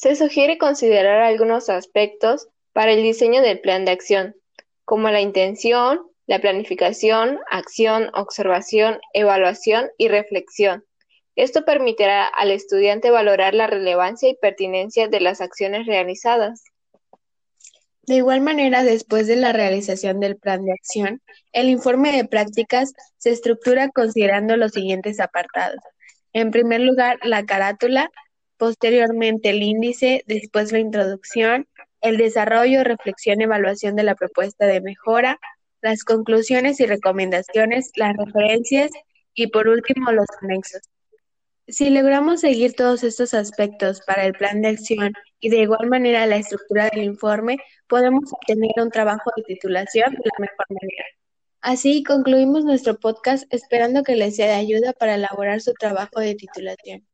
Se sugiere considerar algunos aspectos para el diseño del plan de acción, como la intención, la planificación, acción, observación, evaluación y reflexión. Esto permitirá al estudiante valorar la relevancia y pertinencia de las acciones realizadas. De igual manera, después de la realización del plan de acción, el informe de prácticas se estructura considerando los siguientes apartados. En primer lugar, la carátula, posteriormente el índice, después la introducción, el desarrollo, reflexión, evaluación de la propuesta de mejora, las conclusiones y recomendaciones, las referencias y por último los anexos. Si logramos seguir todos estos aspectos para el plan de acción y de igual manera la estructura del informe, podemos obtener un trabajo de titulación de la mejor manera. Así concluimos nuestro podcast esperando que les sea de ayuda para elaborar su trabajo de titulación.